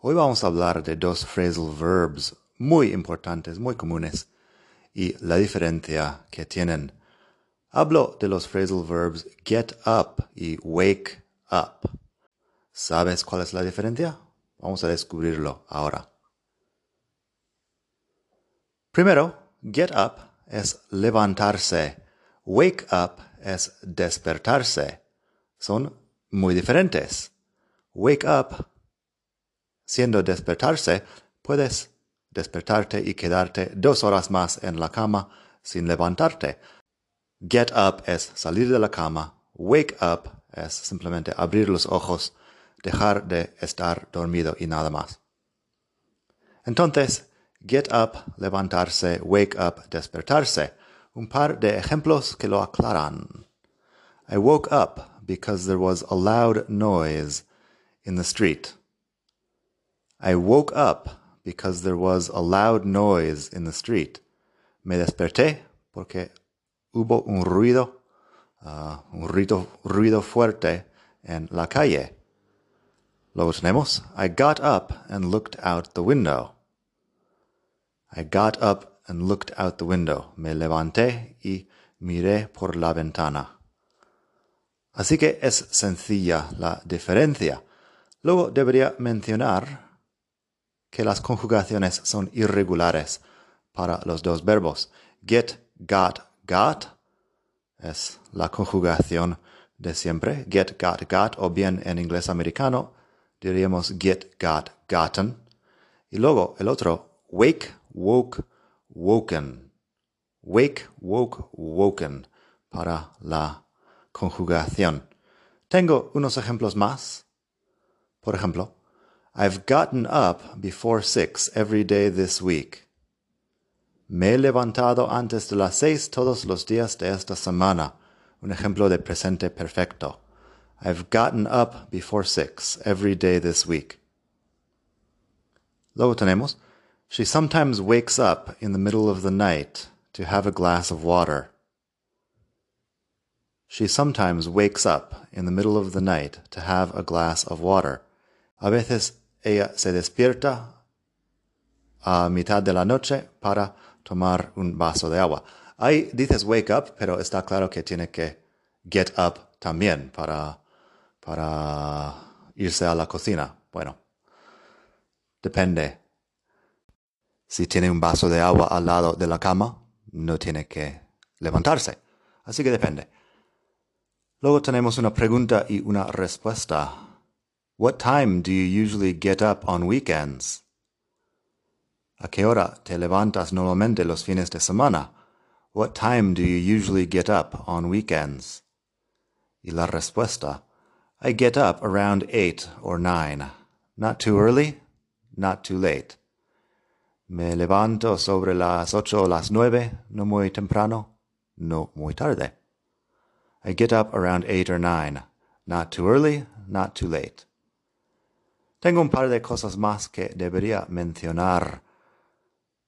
Hoy vamos a hablar de dos phrasal verbs muy importantes, muy comunes, y la diferencia que tienen. Hablo de los phrasal verbs get up y wake up. ¿Sabes cuál es la diferencia? Vamos a descubrirlo ahora. Primero, get up es levantarse. Wake up es despertarse. Son muy diferentes. Wake up siendo despertarse, puedes despertarte y quedarte dos horas más en la cama sin levantarte. Get up es salir de la cama. Wake up es simplemente abrir los ojos, dejar de estar dormido y nada más. Entonces, get up, levantarse, wake up, despertarse. Un par de ejemplos que lo aclaran. I woke up because there was a loud noise in the street. I woke up because there was a loud noise in the street. Me desperté porque hubo un ruido, uh, un ruido, ruido fuerte en la calle. Luego tenemos, I got up and looked out the window. I got up and looked out the window. Me levanté y miré por la ventana. Así que es sencilla la diferencia. Luego debería mencionar que las conjugaciones son irregulares para los dos verbos. Get, got, got es la conjugación de siempre. Get, got, got, o bien en inglés americano diríamos get, got, gotten. Y luego el otro, wake, woke, woken. Wake, woke, woken para la conjugación. Tengo unos ejemplos más. Por ejemplo, I've gotten up before six every day this week. Me he levantado antes de las seis todos los días de esta semana. Un ejemplo de presente perfecto. I've gotten up before six every day this week. Luego tenemos, she sometimes wakes up in the middle of the night to have a glass of water. She sometimes wakes up in the middle of the night to have a glass of water. A veces ella se despierta a mitad de la noche para tomar un vaso de agua. Ahí dices wake up, pero está claro que tiene que get up también para, para irse a la cocina. Bueno, depende. Si tiene un vaso de agua al lado de la cama, no tiene que levantarse. Así que depende. Luego tenemos una pregunta y una respuesta. What time do you usually get up on weekends? ¿A qué hora te levantas normalmente los fines de semana? What time do you usually get up on weekends? Y la respuesta, I get up around eight or nine. Not too early, not too late. Me levanto sobre las ocho o las nueve, no muy temprano, no muy tarde. I get up around eight or nine. Not too early, not too late. Tengo un par de cosas más que debería mencionar.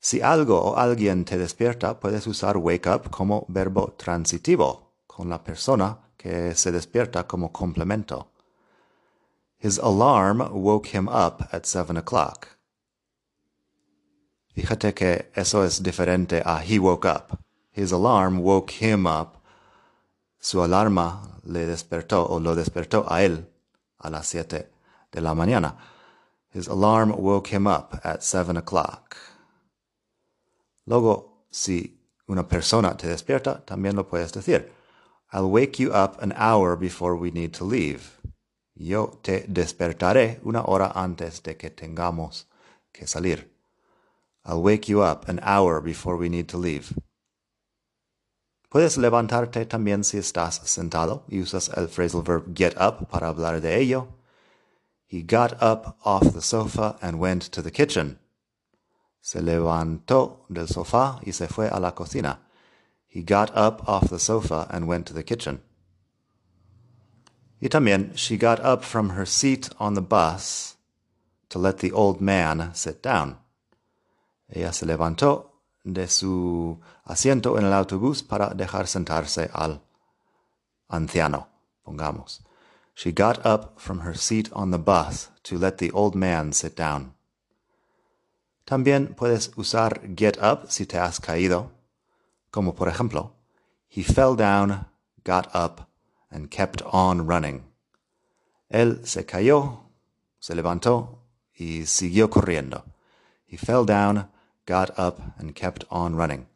Si algo o alguien te despierta, puedes usar wake up como verbo transitivo, con la persona que se despierta como complemento. His alarm woke him up at seven o'clock. Fíjate que eso es diferente a he woke up. His alarm woke him up. Su alarma le despertó o lo despertó a él a las siete de la mañana. His alarm woke him up at seven o'clock. Luego, si una persona te despierta, también lo puedes decir. I'll wake you up an hour before we need to leave. Yo te despertaré una hora antes de que tengamos que salir. I'll wake you up an hour before we need to leave. Puedes levantarte también si estás sentado y usas el phrasal verb get up para hablar de ello. He got up off the sofa and went to the kitchen. Se levantó del sofá y se fue a la cocina. He got up off the sofa and went to the kitchen. Y también, she got up from her seat on the bus to let the old man sit down. Ella se levantó de su asiento en el autobús para dejar sentarse al anciano, pongamos. She got up from her seat on the bus to let the old man sit down. También puedes usar get up si te has caído, como por ejemplo, he fell down, got up, and kept on running. Él se cayó, se levantó y siguió corriendo. He fell down, got up, and kept on running.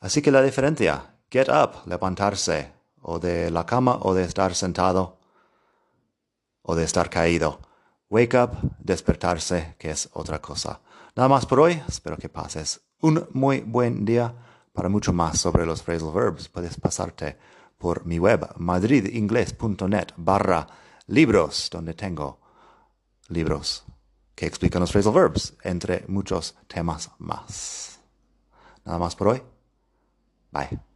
Así que la diferencia, get up, levantarse, o de la cama o de estar sentado, o de estar caído. Wake up, despertarse, que es otra cosa. Nada más por hoy, espero que pases un muy buen día. Para mucho más sobre los phrasal verbs, puedes pasarte por mi web madridingles.net barra libros, donde tengo libros que explican los phrasal verbs, entre muchos temas más. Nada más por hoy. Bye.